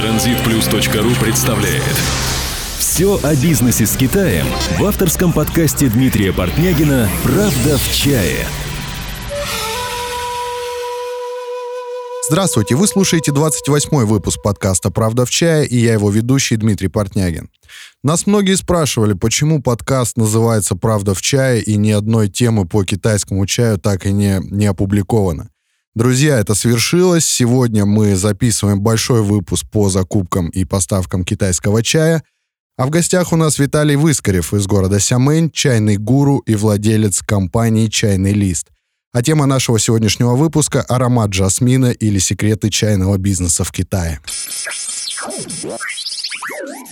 Транзитплюс.ру представляет Все о бизнесе с Китаем в авторском подкасте Дмитрия Портнягина «Правда в чае». Здравствуйте, вы слушаете 28-й выпуск подкаста «Правда в чае» и я его ведущий Дмитрий Портнягин. Нас многие спрашивали, почему подкаст называется «Правда в чае» и ни одной темы по китайскому чаю так и не, не опубликовано. Друзья, это свершилось. Сегодня мы записываем большой выпуск по закупкам и поставкам китайского чая. А в гостях у нас Виталий Выскорев из города Сямэнь, чайный гуру и владелец компании «Чайный лист». А тема нашего сегодняшнего выпуска – аромат жасмина или секреты чайного бизнеса в Китае.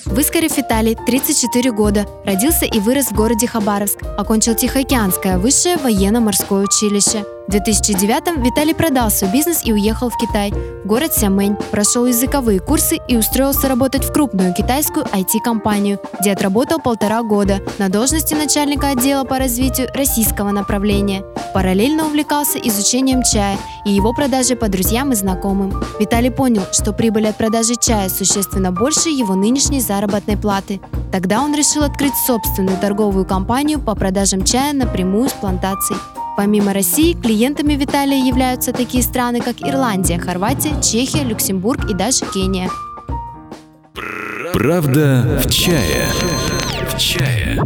Выскорев Виталий, 34 года, родился и вырос в городе Хабаровск, окончил Тихоокеанское высшее военно-морское училище – в 2009 Виталий продал свой бизнес и уехал в Китай, в город Сямэнь, прошел языковые курсы и устроился работать в крупную китайскую IT-компанию, где отработал полтора года на должности начальника отдела по развитию российского направления. Параллельно увлекался изучением чая и его продажей по друзьям и знакомым. Виталий понял, что прибыль от продажи чая существенно больше его нынешней заработной платы. Тогда он решил открыть собственную торговую компанию по продажам чая напрямую с плантаций. Помимо России, клиентами Виталия являются такие страны, как Ирландия, Хорватия, Чехия, Люксембург и даже Кения. Правда в чае. В чае.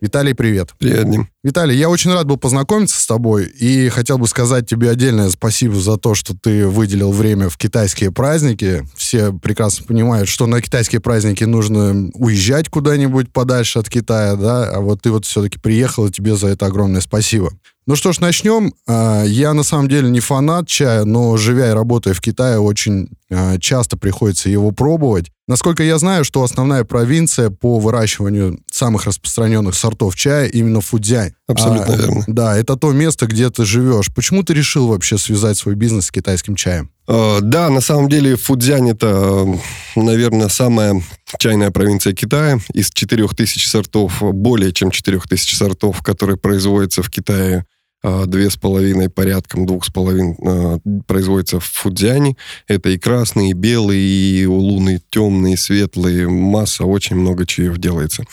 Виталий, привет. Привет, Дим. Виталий, я очень рад был познакомиться с тобой и хотел бы сказать тебе отдельное спасибо за то, что ты выделил время в китайские праздники. Все прекрасно понимают, что на китайские праздники нужно уезжать куда-нибудь подальше от Китая, да, а вот ты вот все-таки приехал, и тебе за это огромное спасибо. Ну что ж, начнем. А, я на самом деле не фанат чая, но живя и работая в Китае, очень а, часто приходится его пробовать. Насколько я знаю, что основная провинция по выращиванию самых распространенных сортов чая именно Фудзянь. Абсолютно а, верно. Да, это то место, где ты живешь. Почему ты решил вообще связать свой бизнес с китайским чаем? Uh, да, на самом деле Фудзянь это, наверное, самая чайная провинция Китая. Из 4000 сортов, более чем 4000 сортов, которые производятся в Китае, две с половиной порядком двух с половиной а, производится в Фудзяне. Это и красный, и белый, и лунный, темный, светлый. Масса, очень много чаев делается.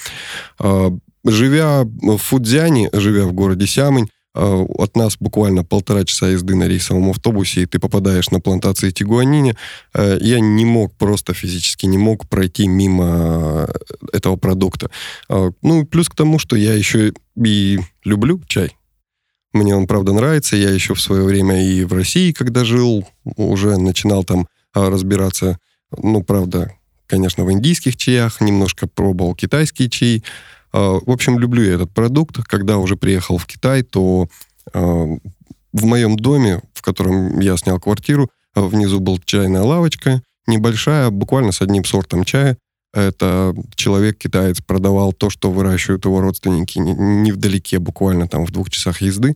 А, живя в Фудзяне, живя в городе Сямынь, от нас буквально полтора часа езды на рейсовом автобусе, и ты попадаешь на плантации Тигуанини. Я не мог, просто физически не мог пройти мимо этого продукта. Ну, плюс к тому, что я еще и люблю чай. Мне он, правда, нравится. Я еще в свое время и в России, когда жил, уже начинал там а, разбираться. Ну, правда, конечно, в индийских чаях, немножко пробовал китайские чаи. А, в общем, люблю я этот продукт. Когда уже приехал в Китай, то а, в моем доме, в котором я снял квартиру, внизу была чайная лавочка, небольшая, буквально с одним сортом чая. Это человек-китаец продавал то, что выращивают его родственники невдалеке, буквально там в двух часах езды.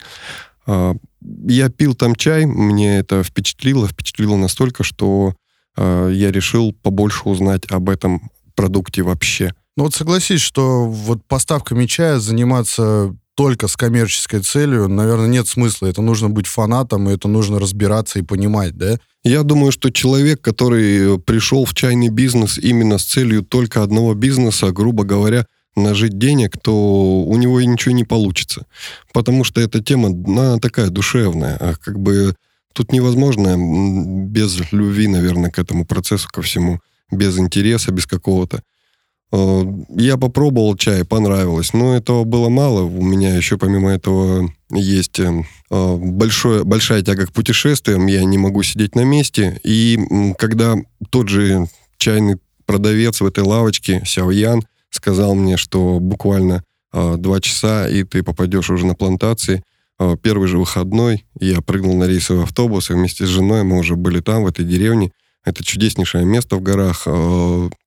А, я пил там чай, мне это впечатлило, впечатлило настолько, что а, я решил побольше узнать об этом продукте вообще. Ну вот согласись, что вот поставками чая заниматься только с коммерческой целью, наверное, нет смысла. Это нужно быть фанатом, и это нужно разбираться и понимать, да? Я думаю, что человек, который пришел в чайный бизнес именно с целью только одного бизнеса, грубо говоря, нажить денег, то у него ничего не получится. Потому что эта тема, она такая душевная. А как бы тут невозможно без любви, наверное, к этому процессу, ко всему, без интереса, без какого-то. Э, я попробовал чай, понравилось, но этого было мало. У меня еще помимо этого есть э, э, большое, большая тяга к путешествиям, я не могу сидеть на месте. И когда тот же чайный продавец в этой лавочке, Сяо Ян, сказал мне, что буквально два часа, и ты попадешь уже на плантации, первый же выходной я прыгнул на рейсовый автобус, и вместе с женой мы уже были там, в этой деревне, это чудеснейшее место в горах,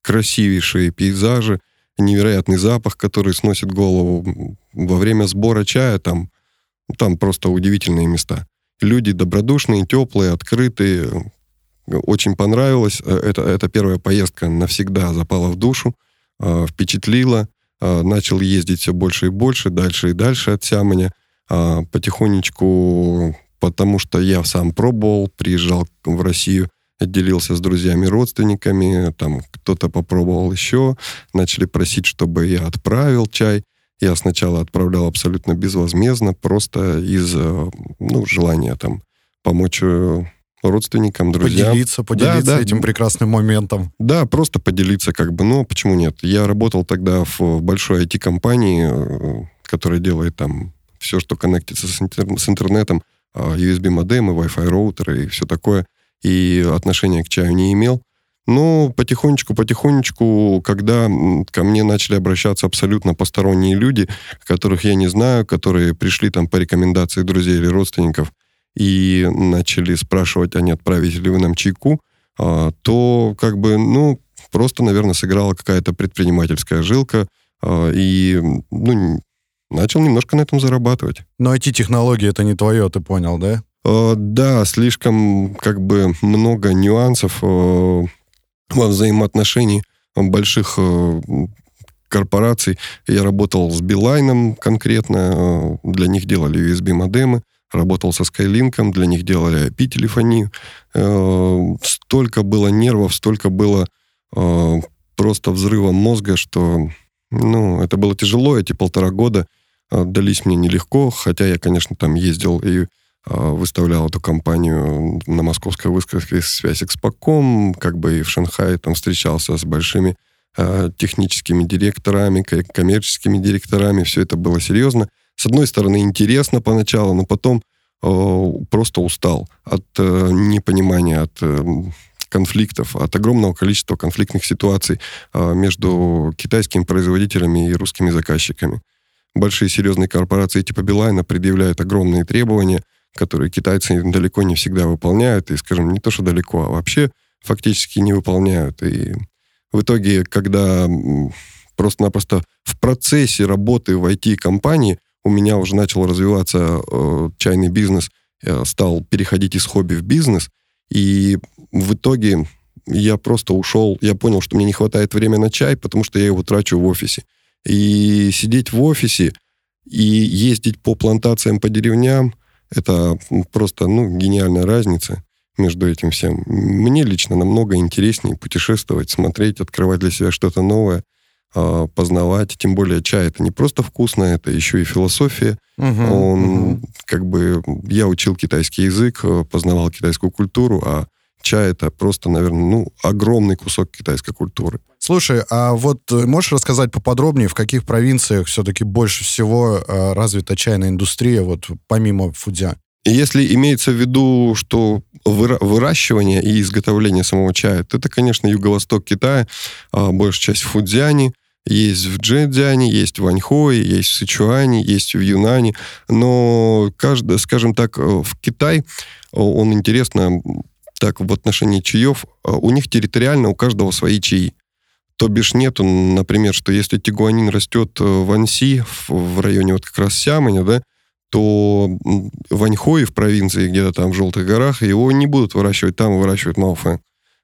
красивейшие пейзажи, невероятный запах, который сносит голову. Во время сбора чая там, там просто удивительные места. Люди добродушные, теплые, открытые. Очень понравилось. Э, это, это первая поездка навсегда запала в душу, э, впечатлила. Начал ездить все больше и больше, дальше и дальше от Сямоня. Потихонечку, потому что я сам пробовал, приезжал в Россию, делился с друзьями, родственниками, там кто-то попробовал еще, начали просить, чтобы я отправил чай. Я сначала отправлял абсолютно безвозмездно, просто из э, ну, желания там помочь э, родственникам, друзьям. Поделиться, поделиться да, да. этим прекрасным моментом. Да, просто поделиться как бы, но почему нет? Я работал тогда в большой IT-компании, э, которая делает там все, что коннектится с, интер- с интернетом, USB-модемы, Wi-Fi роутеры и все такое, и отношения к чаю не имел. Но потихонечку-потихонечку, когда ко мне начали обращаться абсолютно посторонние люди, которых я не знаю, которые пришли там по рекомендации друзей или родственников, и начали спрашивать, а не отправите ли вы нам чайку, а, то как бы, ну, просто, наверное, сыграла какая-то предпринимательская жилка, а, и, ну, начал немножко на этом зарабатывать. Но IT-технологии это не твое, ты понял, да? А, да, слишком как бы много нюансов во взаимоотношении больших э, корпораций. Я работал с Билайном конкретно, э, для них делали USB-модемы, работал со Skylink, для них делали IP-телефонию. Э, столько было нервов, столько было просто взрыва мозга, что ну, это было тяжело, эти полтора года дались мне нелегко, хотя я, конечно, там ездил и выставлял эту компанию на московской выставке «Связь Экспоком», как бы и в Шанхае там встречался с большими э, техническими директорами, коммерческими директорами, все это было серьезно. С одной стороны, интересно поначалу, но потом э, просто устал от э, непонимания, от э, конфликтов, от огромного количества конфликтных ситуаций э, между китайскими производителями и русскими заказчиками. Большие серьезные корпорации типа Билайна предъявляют огромные требования – которые китайцы далеко не всегда выполняют, и, скажем, не то, что далеко, а вообще фактически не выполняют. И в итоге, когда просто-напросто в процессе работы в IT-компании у меня уже начал развиваться э, чайный бизнес, я стал переходить из хобби в бизнес, и в итоге я просто ушел, я понял, что мне не хватает времени на чай, потому что я его трачу в офисе. И сидеть в офисе и ездить по плантациям, по деревням – это просто, ну, гениальная разница между этим всем. Мне лично намного интереснее путешествовать, смотреть, открывать для себя что-то новое, а, познавать. Тем более чай это не просто вкусно, это еще и философия. Угу, Он угу. как бы я учил китайский язык, э, познавал китайскую культуру, а чай это просто, наверное, ну огромный кусок китайской культуры. Слушай, а вот э, можешь рассказать поподробнее, в каких провинциях все-таки больше всего э, развита чайная индустрия, вот помимо Фудзя? Если имеется в виду, что выращивание и изготовление самого чая, то это, конечно, юго-восток Китая, а большая часть в Фудзяне, есть в Джэцзяне, есть в Аньхое, есть в Сычуане, есть в Юнане. Но, каждый, скажем так, э, в Китай он интересно так в отношении чаев, у них территориально у каждого свои чаи. То бишь нету, например, что если тигуанин растет э, в Анси, в районе вот как раз Сяманя, да, то в Аньхое, в провинции, где-то там в Желтых горах, его не будут выращивать, там выращивают Малфе.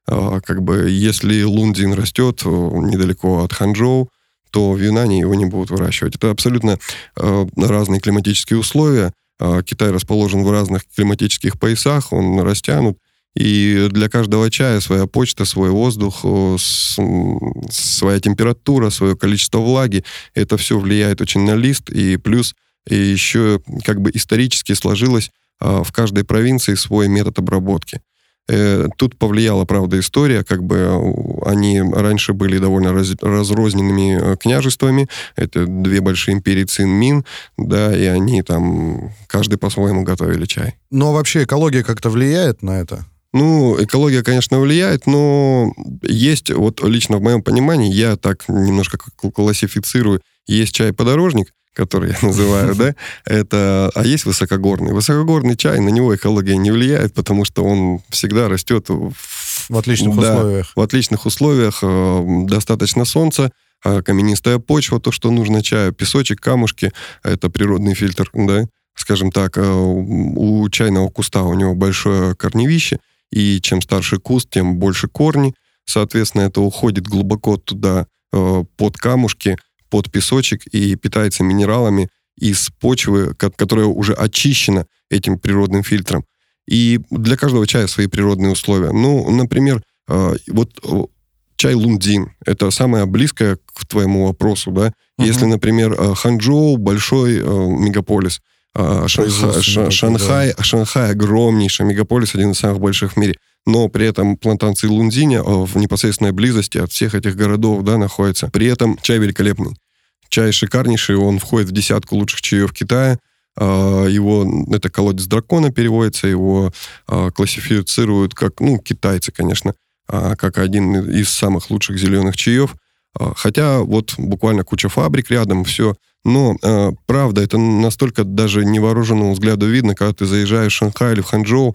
А, как бы, если лундин растет э, недалеко от Ханчжоу, то в Юнане его не будут выращивать. Это абсолютно э, разные климатические условия. Э, Китай расположен в разных климатических поясах, он растянут. И для каждого чая своя почта, свой воздух, своя температура, свое количество влаги. Это все влияет очень на лист. И плюс и еще как бы исторически сложилось а, в каждой провинции свой метод обработки. Э, тут повлияла, правда, история, как бы они раньше были довольно раз, разрозненными э, княжествами, это две большие империи Цин-Мин, да, и они там, каждый по-своему готовили чай. Но вообще экология как-то влияет на это? Ну, экология, конечно, влияет, но есть, вот лично в моем понимании, я так немножко классифицирую, есть чай-подорожник, который я называю, да, это, а есть высокогорный. Высокогорный чай, на него экология не влияет, потому что он всегда растет в, в отличных да, условиях. В отличных условиях, э, достаточно солнца, э, каменистая почва, то, что нужно чаю, песочек, камушки, это природный фильтр, да, скажем так, э, у чайного куста у него большое корневище, и чем старше куст, тем больше корни. Соответственно, это уходит глубоко туда, э, под камушки, под песочек и питается минералами из почвы, которая уже очищена этим природным фильтром. И для каждого чая свои природные условия. Ну, например, э, вот чай лундин. Это самое близкое к твоему вопросу, да. Угу. Если, например, Ханчжоу большой мегаполис, Шанхай, Шанхай, Шанхай огромнейший мегаполис, один из самых больших в мире но при этом плантации Лунзиня в непосредственной близости от всех этих городов да, находится. При этом чай великолепный. Чай шикарнейший, он входит в десятку лучших чаев Китая. А, его, это колодец дракона переводится, его а, классифицируют как, ну, китайцы, конечно, а, как один из самых лучших зеленых чаев. Хотя вот буквально куча фабрик рядом, все. Но правда, это настолько даже невооруженному взгляду видно, когда ты заезжаешь в Шанхай или в Ханчжоу,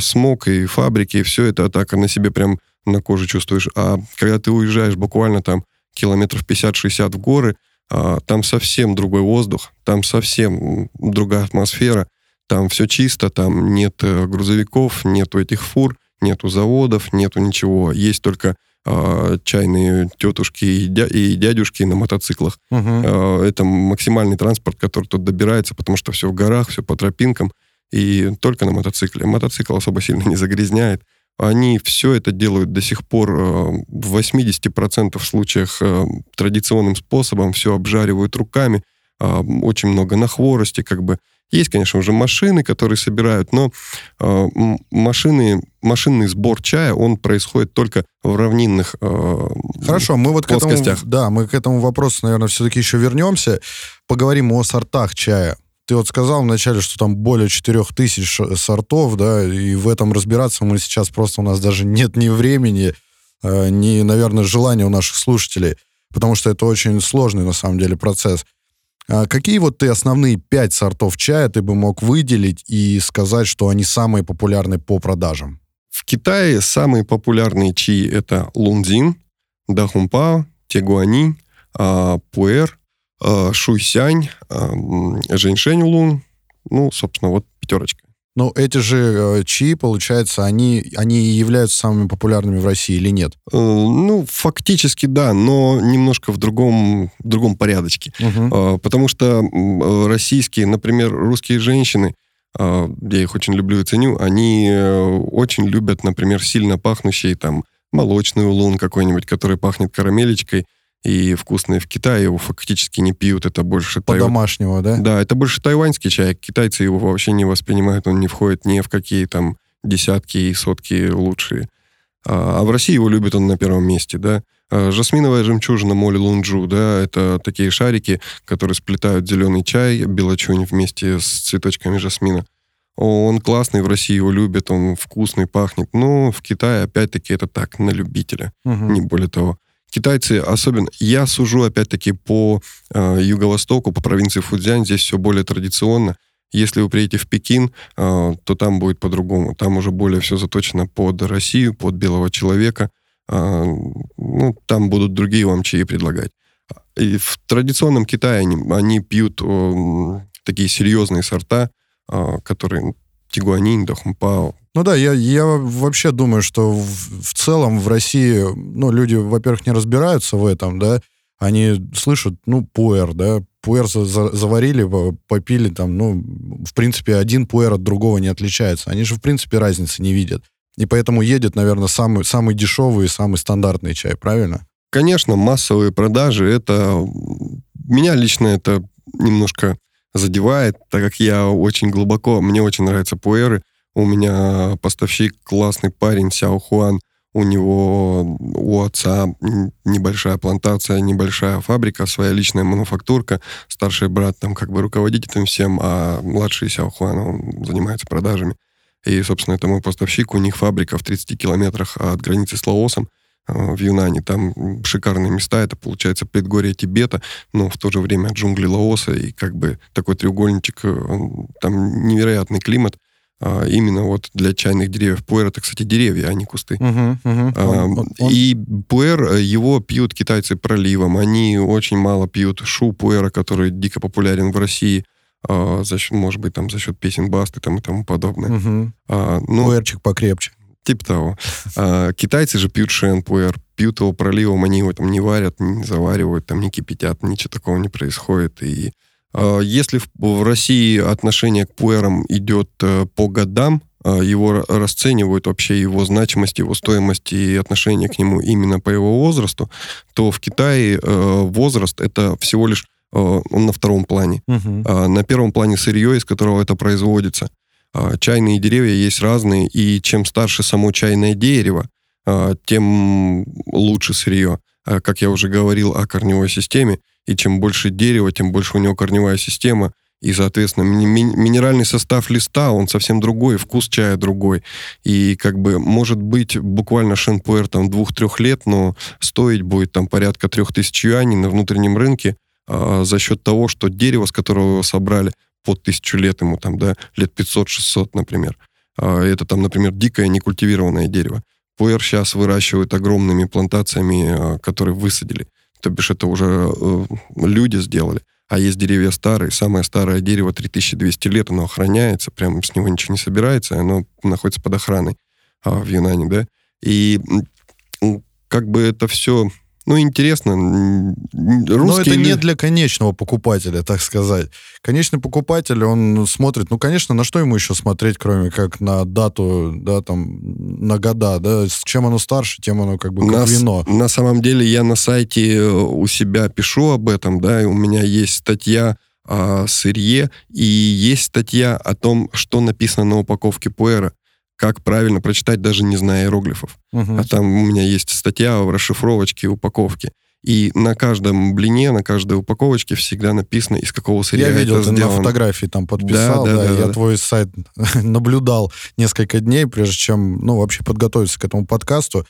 смог и фабрики, и все это так на себе прям на коже чувствуешь. А когда ты уезжаешь буквально там километров 50-60 в горы, а, там совсем другой воздух, там совсем другая атмосфера, там все чисто, там нет э, грузовиков, нету этих фур, нету заводов, нету ничего. Есть только э, чайные тетушки и, дя и дядюшки на мотоциклах. Угу. Э, это максимальный транспорт, который тут добирается, потому что все в горах, все по тропинкам, и только на мотоцикле. Мотоцикл особо сильно не загрязняет они все это делают до сих пор э, в 80% случаях э, традиционным способом, все обжаривают руками, э, очень много на хворости, как бы. Есть, конечно, уже машины, которые собирают, но машины, машинный сбор чая, он происходит только в равнинных Хорошо, мы вот к этому, да, мы к этому вопросу, наверное, все-таки еще вернемся. Поговорим о сортах чая. Ты вот сказал вначале, что там более 4000 сортов, да, и в этом разбираться мы сейчас просто у нас даже нет ни времени, э, ни, наверное, желания у наших слушателей, потому что это очень сложный, на самом деле, процесс. А какие вот ты основные пять сортов чая ты бы мог выделить и сказать, что они самые популярные по продажам? В Китае самые популярные чаи это лунзин, дахумпао, тегуани, а, пуэр, Э, Шуйсянь, Женьшень Лун, ну, собственно, вот пятерочка. Ну, эти же э, чаи, получается, они, они являются самыми популярными в России или нет? Э, ну, фактически да, но немножко в другом, в другом порядочке. Угу. Потому что российские, например, русские женщины, я их очень люблю и ценю, они очень любят, например, сильно пахнущий там молочный улун какой-нибудь, который пахнет карамелечкой, и вкусные в Китае его фактически не пьют, это больше... По-домашнему, тай... да? Да, это больше тайваньский чай, китайцы его вообще не воспринимают, он не входит ни в какие там десятки и сотки лучшие. А, а в России его любят он на первом месте, да. А, жасминовая жемчужина моли лунджу, да, это такие шарики, которые сплетают зеленый чай, белочунь вместе с цветочками жасмина. Он классный, в России его любят, он вкусный, пахнет. Но в Китае, опять-таки, это так, на любителя, угу. не более того китайцы особенно... Я сужу, опять-таки, по э, юго-востоку, по провинции Фудзянь. Здесь все более традиционно. Если вы приедете в Пекин, э, то там будет по-другому. Там уже более все заточено под Россию, под белого человека. Э, ну, там будут другие вам чаи предлагать. И в традиционном Китае они, они пьют э, такие серьезные сорта, э, которые Тигуанин, Дахумпао, ну да, я, я вообще думаю, что в, в целом в России, ну, люди, во-первых, не разбираются в этом, да, они слышат, ну, пуэр, да, пуэр за, за, заварили, попили там, ну, в принципе, один пуэр от другого не отличается. Они же, в принципе, разницы не видят. И поэтому едет, наверное, самый, самый дешевый и самый стандартный чай, правильно? Конечно, массовые продажи, это... Меня лично это немножко задевает, так как я очень глубоко... Мне очень нравятся пуэры, у меня поставщик классный парень Сяо Хуан. У него у отца небольшая плантация, небольшая фабрика, своя личная мануфактурка. Старший брат там как бы руководит этим всем, а младший Сяо Хуан, он занимается продажами. И, собственно, это мой поставщик. У них фабрика в 30 километрах от границы с Лаосом э, в Юнане. Там шикарные места. Это, получается, предгорье Тибета, но в то же время джунгли Лаоса. И как бы такой треугольничек, э, там невероятный климат а, именно вот для чайных деревьев. Пуэр это, кстати, деревья, а не кусты. Uh-huh, uh-huh. А, он, он, и пуэр, э, его пьют китайцы проливом. Они очень мало пьют шу пуэра, который дико популярен в России. А, за счет, может быть, там за счет песен Басты там, и тому подобное. Uh-huh. А, ну, Пуэрчик покрепче. Типа того. А, китайцы же пьют шен пуэр, пьют его проливом, они его там не варят, не заваривают, там не кипятят, ничего такого не происходит. И если в России отношение к пуэрам идет э, по годам, его расценивают вообще его значимость, его стоимость и отношение к нему именно по его возрасту, то в Китае возраст это всего лишь он на втором плане. Угу. На первом плане сырье, из которого это производится. Чайные деревья есть разные, и чем старше само чайное дерево, тем лучше сырье. Как я уже говорил о корневой системе, и чем больше дерева, тем больше у него корневая система, и, соответственно, минеральный состав листа, он совсем другой, вкус чая другой. И как бы, может быть, буквально шенпуэр там двух-трех лет, но стоить будет там порядка трех тысяч юаней на внутреннем рынке а, за счет того, что дерево, с которого его собрали, под тысячу лет ему там, да, лет 500-600, например. А, это там, например, дикое некультивированное дерево. Пуэр сейчас выращивают огромными плантациями, а, которые высадили. То бишь это уже э, люди сделали. А есть деревья старые. Самое старое дерево 3200 лет, оно охраняется, прям с него ничего не собирается, оно находится под охраной а, в Юнане, да. И как бы это все ну, интересно. Русские Но это не для конечного покупателя, так сказать. Конечный покупатель, он смотрит, ну, конечно, на что ему еще смотреть, кроме как на дату, да, там, на года, да, чем оно старше, тем оно как бы как на, вино. На самом деле я на сайте э, у себя пишу об этом, да, и у меня есть статья о сырье, и есть статья о том, что написано на упаковке пуэра как правильно прочитать, даже не зная иероглифов. Угу. А там у меня есть статья в расшифровочке упаковки. И на каждом блине, на каждой упаковочке всегда написано, из какого сырья Я видел, это ты сделано. на фотографии там подписал, да, да, да, да я да. твой сайт наблюдал несколько дней, прежде чем, ну, вообще подготовиться к этому подкасту.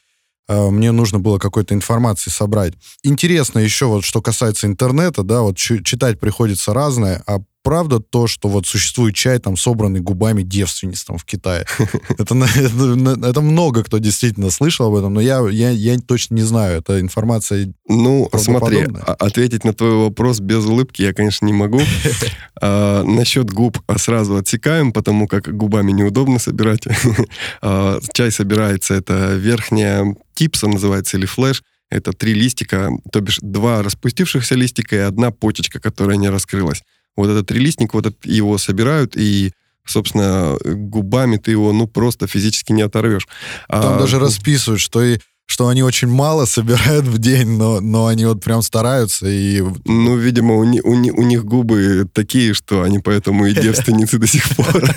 А, мне нужно было какой-то информации собрать. Интересно еще вот, что касается интернета, да, вот читать приходится разное, а правда то, что вот существует чай, там, собранный губами девственниц там в Китае? Это, это, это много кто действительно слышал об этом, но я, я, я точно не знаю. Это информация Ну, смотри, а, ответить на твой вопрос без улыбки я, конечно, не могу. а, насчет губ сразу отсекаем, потому как губами неудобно собирать. а, чай собирается, это верхняя типса называется, или флеш. Это три листика, то бишь два распустившихся листика и одна почечка, которая не раскрылась вот этот трилистник, вот этот, его собирают, и собственно, губами ты его, ну, просто физически не оторвешь. Там а, даже расписывают, что и что они очень мало собирают в день, но, но они вот прям стараются и... Ну, видимо, у, у, у них губы такие, что они поэтому и девственницы до сих пор.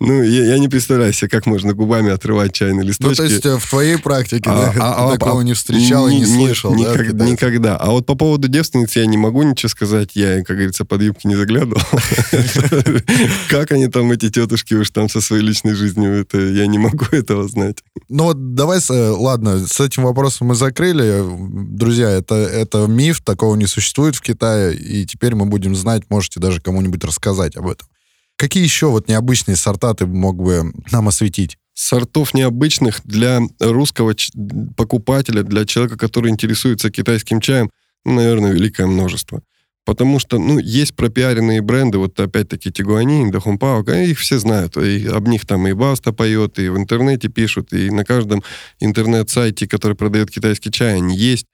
Ну, я, я не представляю себе, как можно губами отрывать чайные листочки. Ну, то есть э, в твоей практике а, да, а, а, такого а, не встречал и не слышал, никак, да? Никогда. А вот по поводу девственницы я не могу ничего сказать. Я, как говорится, под юбки не заглядывал. Как они там, эти тетушки, уж там со своей личной жизнью, это я не могу этого знать. Ну вот давай, ладно, с этим вопросом мы закрыли. Друзья, это, это миф, такого не существует в Китае, и теперь мы будем знать, можете даже кому-нибудь рассказать об этом. Какие еще вот необычные сорта ты мог бы нам осветить? Сортов необычных для русского покупателя, для человека, который интересуется китайским чаем, ну, наверное, великое множество. Потому что, ну, есть пропиаренные бренды, вот опять-таки Тигуанин, Дахунпао, их все знают. И об них там и Баста поет, и в интернете пишут, и на каждом интернет-сайте, который продает китайский чай, они есть.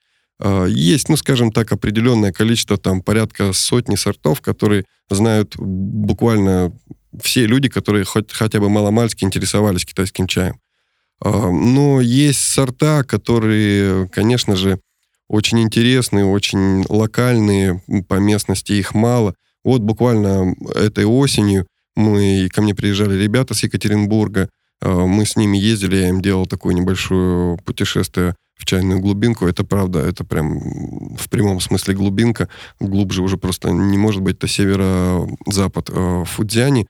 А, есть, ну, скажем так, определенное количество, там, порядка сотни сортов, которые знают буквально все люди, которые хоть, хотя бы маломальски интересовались китайским чаем. А, но есть сорта, которые, конечно же, очень интересные, очень локальные, по местности их мало. Вот буквально этой осенью мы, ко мне приезжали ребята с Екатеринбурга, мы с ними ездили, я им делал такое небольшое путешествие в чайную глубинку. Это правда, это прям в прямом смысле глубинка. Глубже уже просто не может быть. Это северо-запад э, Фудзяни.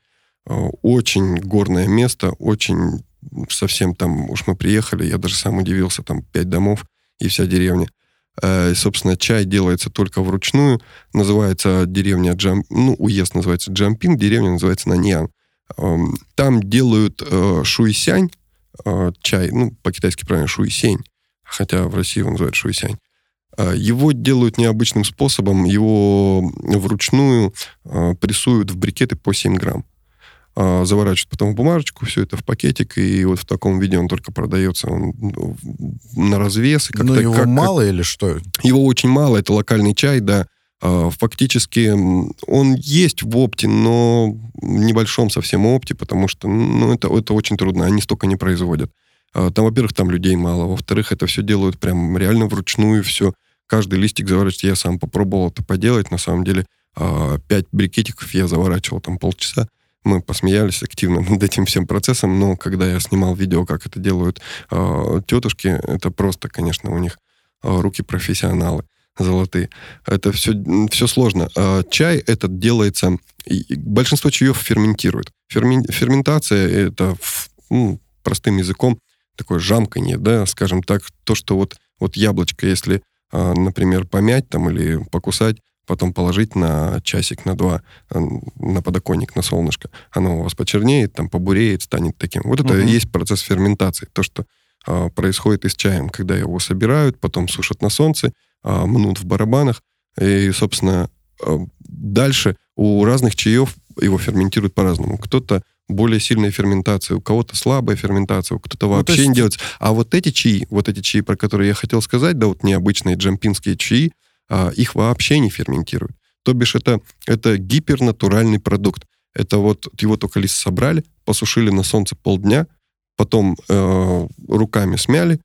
Э, очень горное место, очень совсем там, уж мы приехали, я даже сам удивился, там пять домов и вся деревня. Э, и, собственно, чай делается только вручную. Называется деревня Джам... Ну, уезд называется Джампин, деревня называется Наньян. Эм, там делают шуйсянь, чай, ну, по-китайски правильно, шуйсень хотя в России его называют шуйсянь. А, его делают необычным способом, его вручную прессуют в брикеты по 7 грамм. Заворачивают потом в бумажечку, все это в пакетик, и вот в таком виде он только продается он ну, на развес. Но его как, мало или что? Его очень мало, это локальный чай, да. А, фактически он есть в опте, но в небольшом совсем опте, потому что ну, это, это очень трудно, они столько не производят. А, там, во-первых, там людей мало, во-вторых, это все делают прям реально вручную, все. Каждый листик заворачивать, я сам попробовал это поделать, на самом деле. А, пять брикетиков я заворачивал там полчаса. Мы посмеялись активно над этим всем процессом, но когда я снимал видео, как это делают тетушки, это просто, конечно, у них руки профессионалы золотые. Это все, все сложно. А чай этот делается... Большинство чаев ферментирует. Фермен, ферментация — это ну, простым языком такое жамканье, да, скажем так, то, что вот, вот яблочко, если, а, например, помять там или покусать, потом положить на часик, на два, а, на подоконник, на солнышко, оно у вас почернеет, там побуреет, станет таким. Вот это угу. и есть процесс ферментации. То, что происходит и с чаем, когда его собирают, потом сушат на солнце, мнут в барабанах. И, собственно, а, дальше у разных чаев его ферментируют по-разному. Кто-то более сильная ферментация, у кого-то слабая ферментация, у кто-то ну, вообще есть... не делается. А вот эти чаи, вот эти чаи, про которые я хотел сказать, да, вот необычные джампинские чаи, а, их вообще не ферментируют. То бишь это, это гипернатуральный продукт. Это вот его только лист собрали, посушили на солнце полдня, потом э, руками смяли, а,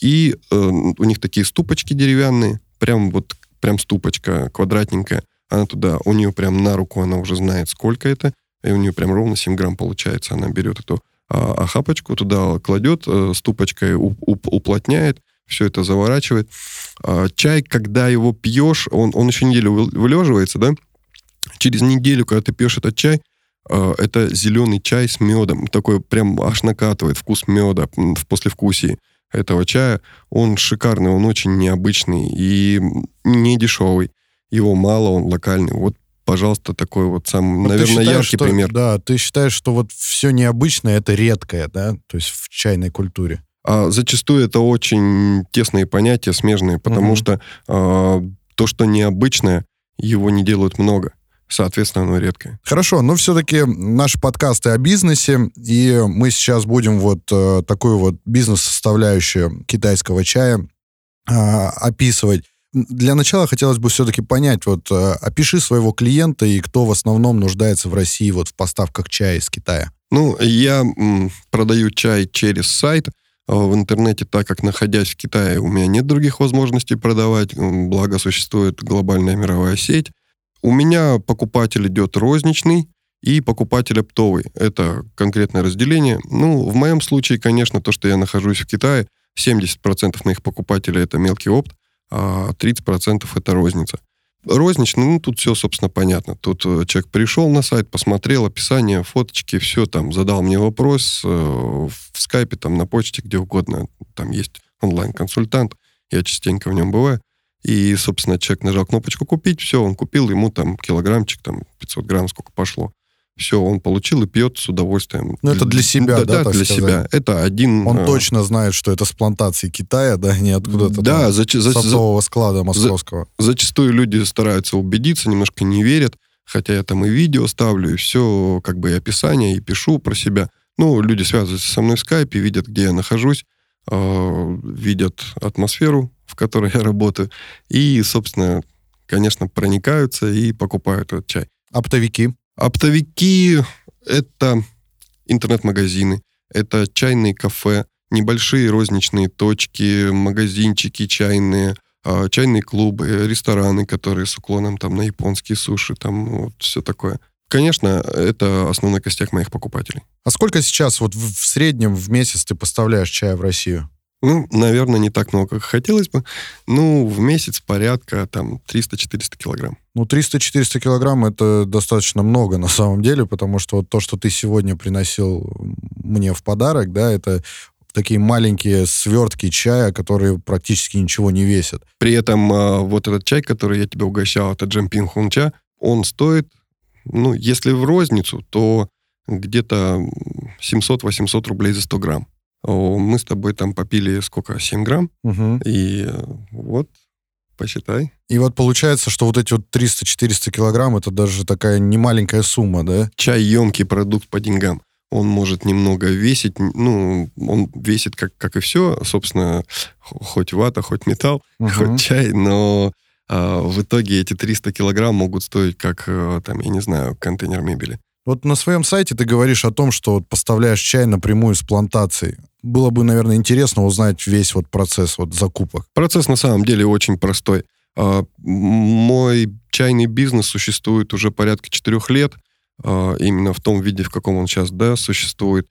и э, у них такие ступочки деревянные, прям вот прям ступочка квадратненькая. Она туда, у нее прям на руку она уже знает, сколько это, и у нее прям ровно 7 грамм получается. Она берет эту а, охапочку, туда кладет, э, ступочкой уплотняет, все это заворачивает. А, чай, когда его пьешь, он, он еще неделю вылеживается, да? Через неделю, когда ты пьешь этот чай, это зеленый чай с медом. Такой прям аж накатывает вкус меда в послевкусии этого чая. Он шикарный, он очень необычный и не дешевый. Его мало, он локальный. Вот пожалуйста, такой вот сам, вот наверное, считаешь, яркий что, пример. Да, ты считаешь, что вот все необычное это редкое, да, то есть в чайной культуре? А зачастую это очень тесные понятия, смежные, потому угу. что а, то, что необычное, его не делают много соответственно, оно редкое. Хорошо, но все-таки наши подкасты о бизнесе, и мы сейчас будем вот э, такую вот бизнес-составляющую китайского чая э, описывать. Для начала хотелось бы все-таки понять, вот э, опиши своего клиента и кто в основном нуждается в России вот в поставках чая из Китая. Ну, я м, продаю чай через сайт э, в интернете, так как находясь в Китае, у меня нет других возможностей продавать, благо существует глобальная мировая сеть. У меня покупатель идет розничный и покупатель оптовый. Это конкретное разделение. Ну, в моем случае, конечно, то, что я нахожусь в Китае, 70% моих покупателей это мелкий опт, а 30% это розница. Розничный, ну, тут все, собственно, понятно. Тут э, человек пришел на сайт, посмотрел описание, фоточки, все там, задал мне вопрос э, в скайпе, там, на почте, где угодно. Там есть онлайн-консультант, я частенько в нем бываю. И, собственно, человек нажал кнопочку «Купить», все, он купил, ему там килограммчик, там 500 грамм, сколько пошло. Все, он получил и пьет с удовольствием. Ну, это для себя, да? Да, да для сказать. себя. Это один... Он а... точно знает, что это с плантации Китая, да, не откуда-то да, там, зач... с оптового склада московского. За... Зачастую люди стараются убедиться, немножко не верят, хотя я там и видео ставлю, и все, как бы и описание, и пишу про себя. Ну, люди связываются со мной в скайпе, видят, где я нахожусь, э, видят атмосферу, в которой я работаю, и, собственно, конечно, проникаются и покупают этот чай. Оптовики? Оптовики — это интернет-магазины, это чайные кафе, небольшие розничные точки, магазинчики чайные, а, чайные клубы, рестораны, которые с уклоном там на японские суши, там вот все такое. Конечно, это основной костяк моих покупателей. А сколько сейчас вот в среднем в месяц ты поставляешь чая в Россию? Ну, наверное, не так много, как хотелось бы. Ну, в месяц порядка там 300-400 килограмм. Ну, 300-400 килограмм это достаточно много на самом деле, потому что вот то, что ты сегодня приносил мне в подарок, да, это такие маленькие свертки чая, которые практически ничего не весят. При этом а, вот этот чай, который я тебе угощал, это джампин хунча, он стоит, ну, если в розницу, то где-то 700-800 рублей за 100 грамм мы с тобой там попили сколько, 7 грамм, угу. и э, вот, посчитай. И вот получается, что вот эти вот 300-400 килограмм, это даже такая немаленькая сумма, да? Чай емкий продукт по деньгам. Он может немного весить, ну, он весит как, как и все, собственно, хоть вата, хоть металл, угу. хоть чай, но а в итоге эти 300 килограмм могут стоить как, э, там, я не знаю, контейнер мебели. Вот на своем сайте ты говоришь о том, что поставляешь чай напрямую с плантацией. Было бы, наверное, интересно узнать весь вот процесс вот закупок. Процесс на самом деле очень простой. А, мой чайный бизнес существует уже порядка четырех лет, а, именно в том виде, в каком он сейчас да, существует.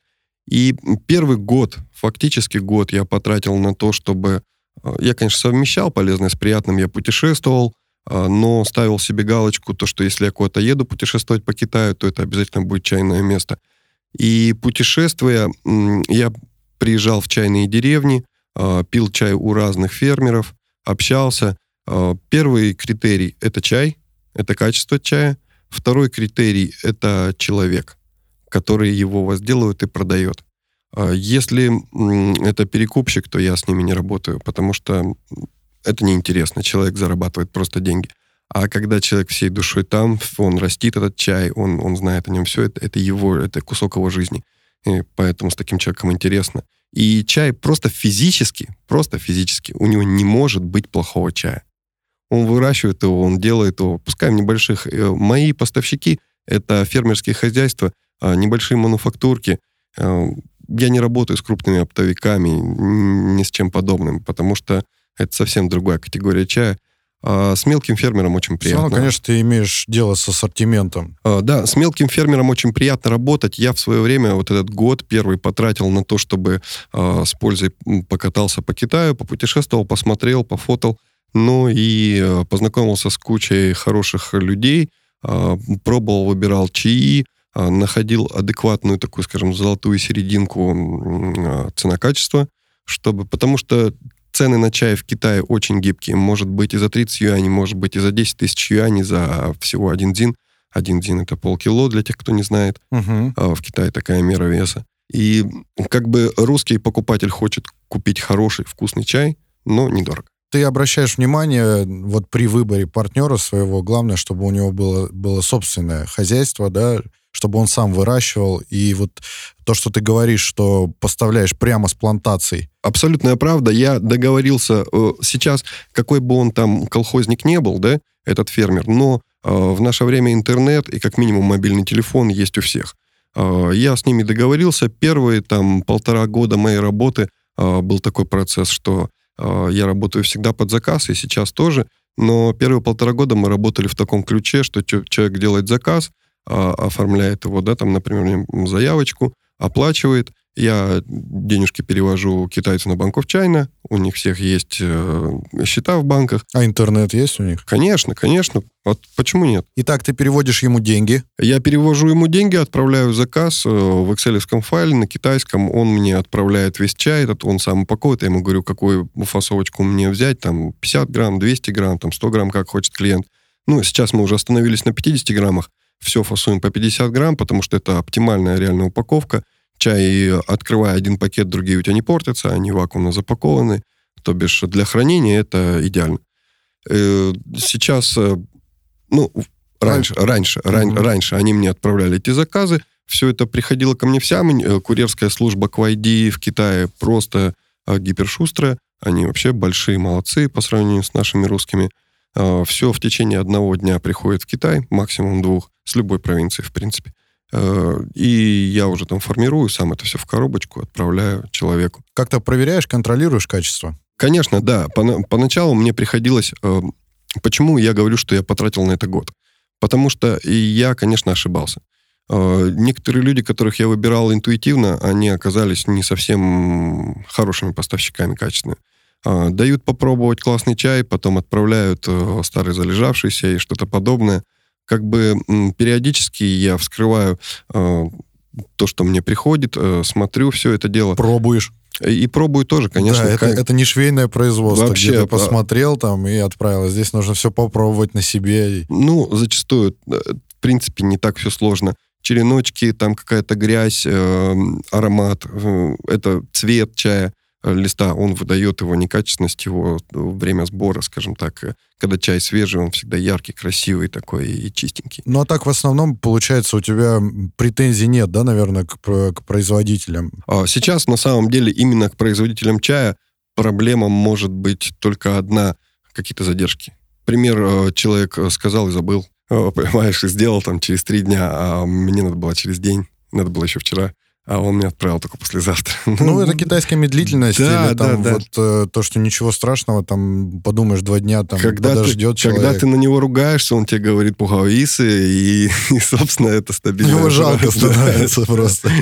И первый год, фактически год я потратил на то, чтобы... А, я, конечно, совмещал полезное с приятным, я путешествовал, но ставил себе галочку, то, что если я куда-то еду путешествовать по Китаю, то это обязательно будет чайное место. И путешествуя, я приезжал в чайные деревни, пил чай у разных фермеров, общался, а, первый критерий – это чай, это качество чая. Второй критерий – это человек, который его возделывает и продает. А, если это перекупщик, то я с ними не работаю, потому что это неинтересно. Человек зарабатывает просто деньги. А когда человек всей душой там, он растит этот чай, он, он знает о нем все, это, это его, это кусок его жизни. И поэтому с таким человеком интересно. И чай просто физически, просто физически, у него не может быть плохого чая он выращивает его, он делает его, пускай в небольших. Э, мои поставщики — это фермерские хозяйства, а, небольшие мануфактурки. Э, я не работаю с крупными оптовиками, ни с чем подобным, потому что это совсем другая категория чая. А с мелким фермером очень приятно. Все равно, конечно, ты имеешь дело с ассортиментом. А, да, с мелким фермером очень приятно работать. Я в свое время вот этот год первый потратил на то, чтобы а, с пользой покатался по Китаю, попутешествовал, посмотрел, пофотал. Ну и э, познакомился с кучей хороших людей, пробовал, выбирал чаи, находил адекватную такую, скажем, золотую серединку цена-качество, чтобы, потому что цены на чай в Китае очень гибкие. Может быть и за 30 юаней, может быть и за 10 тысяч юаней за всего один дзин. Один дзин это полкило, для тех, кто не знает. Угу. В Китае такая мера веса. И как бы русский покупатель хочет купить хороший, вкусный чай, но недорого ты обращаешь внимание вот при выборе партнера своего, главное, чтобы у него было, было собственное хозяйство, да, чтобы он сам выращивал. И вот то, что ты говоришь, что поставляешь прямо с плантацией. Абсолютная правда. Я договорился э, сейчас, какой бы он там колхозник не был, да, этот фермер, но э, в наше время интернет и как минимум мобильный телефон есть у всех. Э, я с ними договорился. Первые там полтора года моей работы был такой процесс, что я работаю всегда под заказ, и сейчас тоже. Но первые полтора года мы работали в таком ключе, что человек делает заказ, а, оформляет его, да, там, например, заявочку, оплачивает, я денежки перевожу китайцу на банков Чайна, у них всех есть э, счета в банках. А интернет есть у них? Конечно, конечно. Вот почему нет? Итак, ты переводишь ему деньги? Я перевожу ему деньги, отправляю заказ э, в excel файле на китайском, он мне отправляет весь чай, этот он сам упаковывает, я ему говорю, какую фасовочку мне взять, там 50 грамм, 200 грамм, там 100 грамм, как хочет клиент. Ну, сейчас мы уже остановились на 50 граммах, все фасуем по 50 грамм, потому что это оптимальная реальная упаковка чай, открывая один пакет, другие у тебя не портятся, они вакуумно запакованы. То бишь для хранения это идеально. Э, сейчас, э, ну, раньше, раньше, ран, mm-hmm. раньше они мне отправляли эти заказы, все это приходило ко мне вся, э, курьерская служба QID в Китае просто гипершустрая, они вообще большие молодцы по сравнению с нашими русскими. Все в течение одного дня приходит в Китай, максимум двух, с любой провинции, в принципе. Э, и я уже там формирую сам это все в коробочку, отправляю человеку. Как-то проверяешь, контролируешь качество? Конечно, да. Поначалу мне приходилось... Э, почему я говорю, что я потратил на это год? Потому что я, конечно, ошибался. Э, некоторые люди, которых я выбирал интуитивно, они оказались не совсем хорошими поставщиками качественными. Дают попробовать классный чай, потом отправляют старый залежавшийся и что-то подобное – как бы периодически я вскрываю э, то, что мне приходит, э, смотрю все это дело. Пробуешь? И пробую тоже, конечно. Да, это, это не швейное производство, Вообще, где ты посмотрел там и отправил. Здесь нужно все попробовать на себе. Ну, зачастую, э, в принципе, не так все сложно. Череночки, там какая-то грязь, э, аромат, э, это цвет чая. Э, листа, он выдает его некачественность, его время сбора, скажем так. Э, когда чай свежий, он всегда яркий, красивый такой и чистенький. Ну, а так в основном, получается, у тебя претензий нет, да, наверное, к, к производителям? А сейчас, на самом деле, именно к производителям чая проблема может быть только одна — какие-то задержки например, человек сказал и забыл, понимаешь, и сделал там через три дня, а мне надо было через день, надо было еще вчера а он меня отправил только послезавтра. Ну, это китайская медлительность, да, или там да, вот да. то, что ничего страшного, там подумаешь два дня, там когда подождет ты, человек. Когда ты на него ругаешься, он тебе говорит пухависы, и, и собственно, это стабильно. Его жалко становится просто.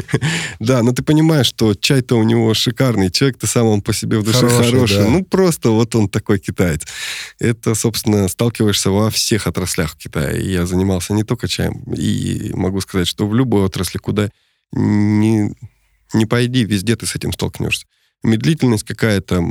Да, но ты понимаешь, что чай-то у него шикарный, человек-то сам он по себе в душе хороший. Ну, просто вот он такой китаец. Это, собственно, сталкиваешься во всех отраслях в Китае. Я занимался не только чаем, и могу сказать, что в любой отрасли, куда не, не пойди, везде ты с этим столкнешься. Медлительность какая-то,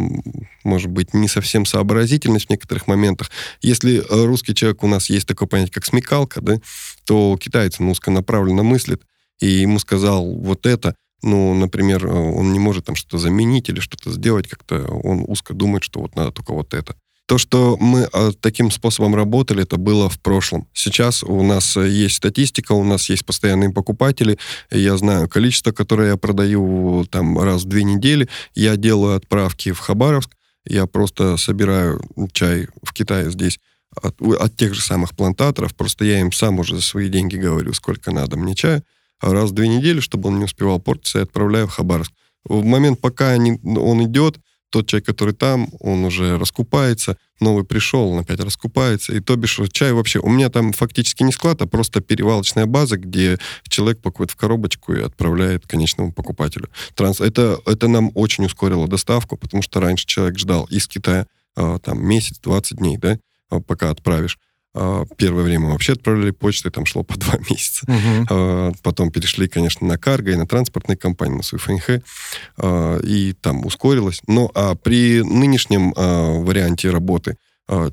может быть, не совсем сообразительность в некоторых моментах. Если русский человек, у нас есть такое понятие, как смекалка, да, то китаец он узконаправленно мыслит, и ему сказал вот это, ну, например, он не может там что-то заменить или что-то сделать, как-то он узко думает, что вот надо только вот это. То, что мы а, таким способом работали, это было в прошлом. Сейчас у нас э, есть статистика, у нас есть постоянные покупатели. Я знаю количество, которое я продаю там раз в две недели. Я делаю отправки в Хабаровск. Я просто собираю чай в Китае здесь от, от тех же самых плантаторов. Просто я им сам уже за свои деньги говорю, сколько надо мне чая. А раз в две недели, чтобы он не успевал портиться, я отправляю в Хабаровск. В момент, пока они, он идет, тот чай, который там, он уже раскупается, новый пришел, он опять раскупается. И то бишь чай вообще... У меня там фактически не склад, а просто перевалочная база, где человек пакует в коробочку и отправляет конечному покупателю. Транс... Это, это нам очень ускорило доставку, потому что раньше человек ждал из Китая а, там месяц, 20 дней, да, а, пока отправишь. А, первое время вообще отправляли почтой, там шло по два месяца. Угу. Потом перешли, конечно, на карго и на транспортные компании, на СУФНХ, а, и там ускорилось. Но а при нынешнем варианте работы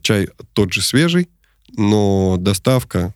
чай тот же свежий, но доставка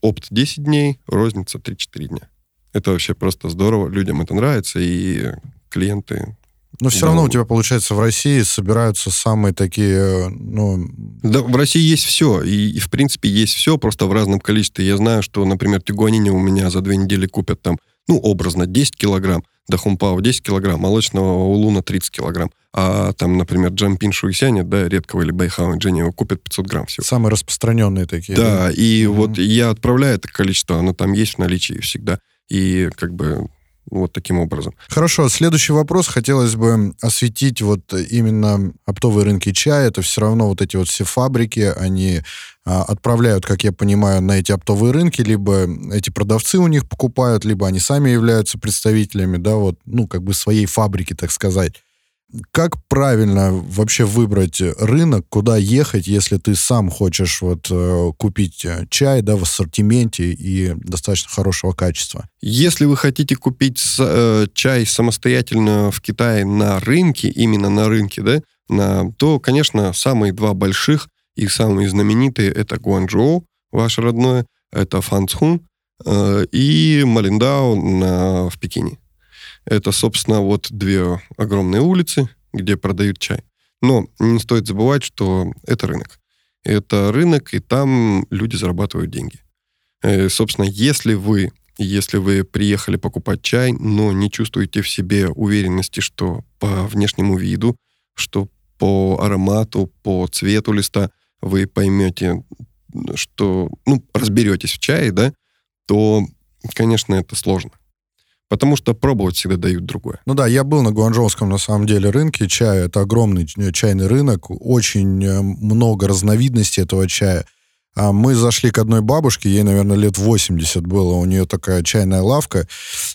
опт 10 дней, розница 3-4 дня. Это вообще просто здорово, людям это нравится, и клиенты но все да. равно у тебя, получается, в России собираются самые такие, ну... Да, в России есть все, и, и в принципе есть все, просто в разном количестве. Я знаю, что, например, те гуань инь у меня за две недели купят там, ну, образно, 10 килограмм, Да Хун Пао 10 килограмм, молочного улуна 30 килограмм. А там, например, Чжанпин Шуй Сяня, да, редкого или Бай Хао Инь Чжэнь, его купят 500 грамм всего. Самые распространенные такие. Да, да? и mm-hmm. вот я отправляю это количество, оно там есть в наличии всегда. И как бы вот таким образом. Хорошо, следующий вопрос хотелось бы осветить вот именно оптовые рынки чая. Это все равно вот эти вот все фабрики, они а, отправляют, как я понимаю, на эти оптовые рынки, либо эти продавцы у них покупают, либо они сами являются представителями, да, вот, ну, как бы своей фабрики, так сказать. Как правильно вообще выбрать рынок, куда ехать, если ты сам хочешь вот э, купить э, чай, да, в ассортименте и достаточно хорошего качества? Если вы хотите купить э, чай самостоятельно в Китае на рынке, именно на рынке, да, на, то, конечно, самые два больших и самые знаменитые это Гуанчжоу, ваше родное, это Фанцхун и Малиндао на, в Пекине. Это, собственно, вот две огромные улицы, где продают чай. Но не стоит забывать, что это рынок. Это рынок, и там люди зарабатывают деньги. И, э, собственно, если вы, если вы приехали покупать чай, но не чувствуете в себе уверенности, что по внешнему виду, что по аромату, по цвету листа вы поймете, что, ну, разберетесь в чае, да, то, конечно, это сложно. Потому что пробовать всегда дают другое. Ну да, я был на Гуанчжоуском, на самом деле, рынке чая. Это огромный чайный рынок. Очень э, много разновидностей этого чая. А мы зашли к одной бабушке, ей, наверное, лет 80 было, у нее такая чайная лавка,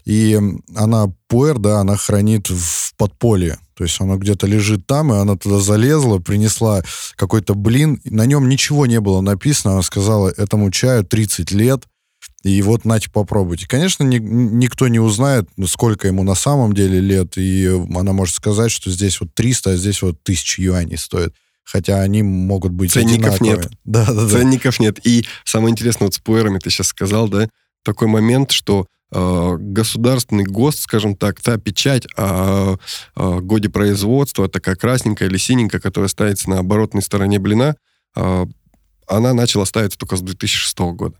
и она пуэр, да, она хранит в подполье. То есть она где-то лежит там, и она туда залезла, принесла какой-то блин, на нем ничего не было написано, она сказала, этому чаю 30 лет, и вот, нате, попробуйте. Конечно, ни, никто не узнает, сколько ему на самом деле лет, и она может сказать, что здесь вот 300, а здесь вот 1000 юаней стоит. Хотя они могут быть Ценников одинаковые. нет. Да, да, да. Ценников нет. И самое интересное, вот с пуэрами ты сейчас сказал, да, такой момент, что э, государственный ГОСТ, скажем так, та печать о, о годе производства, такая красненькая или синенькая, которая ставится на оборотной стороне блина, она начала ставиться только с 2006 года.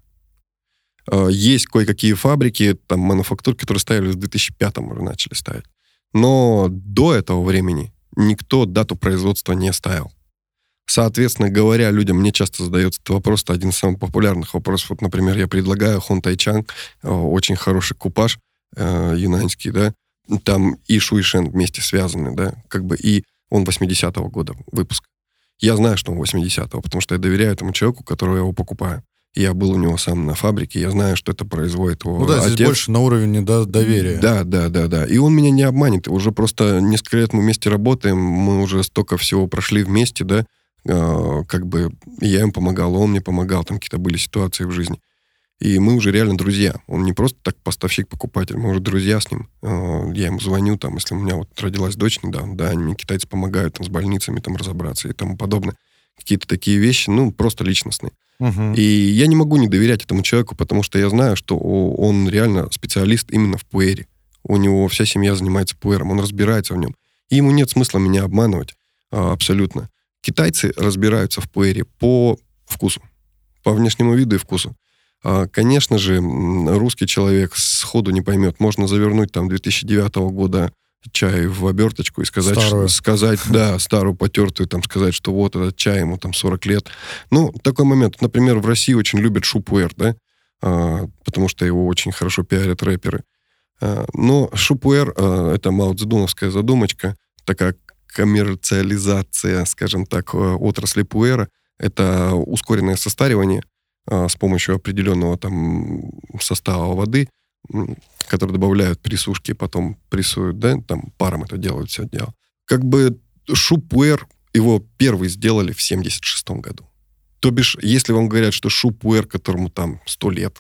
Э, есть кое-какие фабрики, там, мануфактур, которые ставили в 2005 уже начали ставить. Но до этого времени никто дату производства не ставил. Соответственно, говоря людям, мне часто задается этот вопрос, это один из самых популярных вопросов. Вот, например, я предлагаю Хон Тайчан, э, очень хороший купаж э, юнаньский, да, там и Шу вместе связаны, да, как бы, и он 80-го года выпуск. Я знаю, что он 80-го, потому что я доверяю этому человеку, которого я его покупаю. Я был у него сам на фабрике, я знаю, что это производит его Ну да, отец. здесь больше на уровне да, доверия. Да, да, да, да. И он меня не обманет. Уже просто несколько лет мы вместе работаем, мы уже столько всего прошли вместе, да, э, как бы я им помогал, он мне помогал, там какие-то были ситуации в жизни. И мы уже реально друзья. Он не просто так поставщик-покупатель, мы уже друзья с ним. Э, Я ему звоню, там, если у меня вот родилась дочь недавно, да, они мне китайцы помогают там с больницами там разобраться и тому подобное. Какие-то такие вещи, ну, просто личностные. Мгм. И я не могу не доверять этому человеку, потому что я знаю, что он реально специалист именно в пуэре. У него вся семья занимается пуэром, он разбирается в нем. И ему нет смысла меня обманывать а, абсолютно. Китайцы разбираются в пуэре по вкусу, по внешнему виду и вкусу. А, Конечно же, русский человек сходу не поймет. Можно завернуть там 2009 года чай в оберточку и сказать, Старую. что- сказать, да, старую потертую, там сказать, что вот этот чай ему там 40 лет. Ну, такой момент. Например, в России очень любят шупуэр, да, А, потому что его очень хорошо пиарят рэперы. А, Но шупуэр а, это Мао Цзэдуновская задумочка, такая коммерциализация, скажем так, э, отрасли пуэра. Это ускоренное состаривание а, с помощью определенного там состава воды, м, который добавляют при сушке, потом прессуют, да, там паром это делают, все дело. Как бы шупуэр, его первый сделали в 76 году. То бишь, если вам говорят, что шупуэр, которому там 100 лет,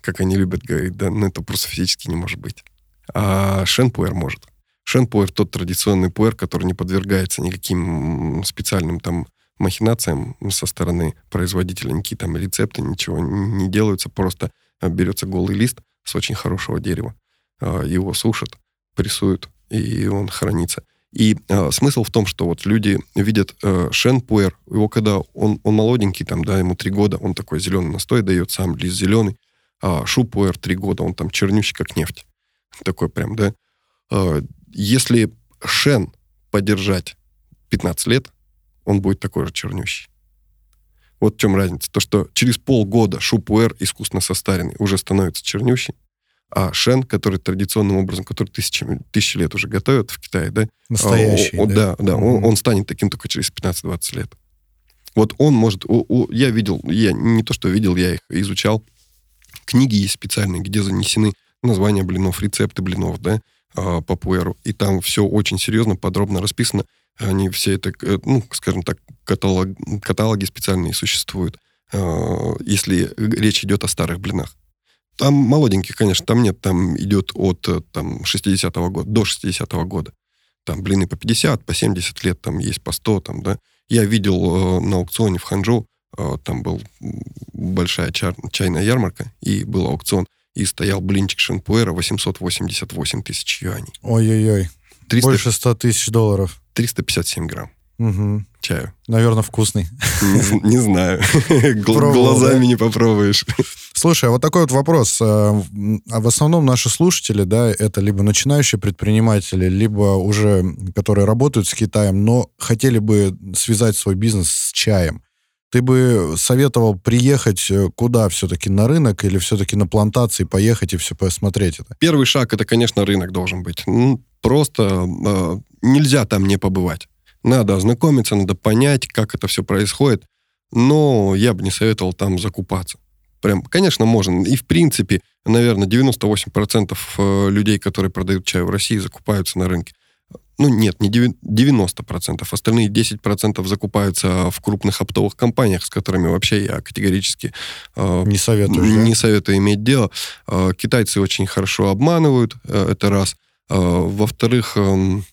как они любят говорить, да, ну это просто физически не может быть. А шенпуэр может. Шенпуэр тот традиционный пуэр, который не подвергается никаким специальным там махинациям со стороны производителя, никакие там рецепты, ничего не делаются, просто берется голый лист с очень хорошего дерева, а, его сушат, прессуют, и он хранится. И а, смысл в том, что вот люди видят э, шенпуэр, его когда он, он молоденький, там, да, ему три года, он такой зеленый настой дает, сам лист зеленый, а шупуэр три года, он там чернющий, как нефть. Такой прям, да. А, если шен подержать 15 лет, он будет такой же чернющий. Вот в чем разница. То, что через полгода шупуэр искусственно состаренный уже становится чернющий, а шен, который традиционным образом, который тысячи, тысячи лет уже готовят в Китае, да, Настоящий. о- о, да, да, он, Мгм. он станет таким только через 15-20 лет. Вот он может... у- у- я видел, я не то, что видел, я их изучал. Книги есть специальные, где занесены названия блинов, рецепты блинов, да, а, по пуэру. И там все очень серьезно, подробно расписано. Они все это, э, ну, скажем так, каталог, каталоги специальные существуют, а, если речь идет о старых блинах. Там молоденьких, конечно, там нет, там идет от э, там, 60-го года, до 60-го года. Там блины по 50, по 70 лет, там есть по 100, там, да. Я видел э, на аукционе в Ханчжоу, э, там был большая чар- чайная ярмарка, и был аукцион, и стоял блинчик шенпуэра 888 тысяч юаней. Ой-ой-ой. 300 Больше 100 тысяч долларов. 357 грамм Мгм. чаю. Наверное, вкусный. Не, не знаю. Пробовал, Глазами да? не попробуешь. Слушай, а вот такой вот вопрос. А, а в основном наши слушатели, да, это либо начинающие предприниматели, либо уже, которые работают с Китаем, но хотели бы связать свой бизнес с чаем. Ты бы советовал приехать э, куда все-таки, на рынок или все-таки на плантации поехать и все посмотреть это? Первый шаг это, конечно, рынок должен быть. Ну, Просто э, нельзя там не побывать. Надо ознакомиться, надо понять, как это все происходит. Но я бы не советовал там закупаться. Прям, конечно, можно. И, в принципе, наверное, 98% э, людей, которые продают чай в России, закупаются на рынке. Ну, нет, не деви- 90%. Остальные 10% закупаются в крупных оптовых компаниях, с которыми вообще я категорически э, Не советуешь, да? не советую иметь дело. Э, Китайцы очень хорошо обманывают, э, это раз. Э, Во-вторых, эм,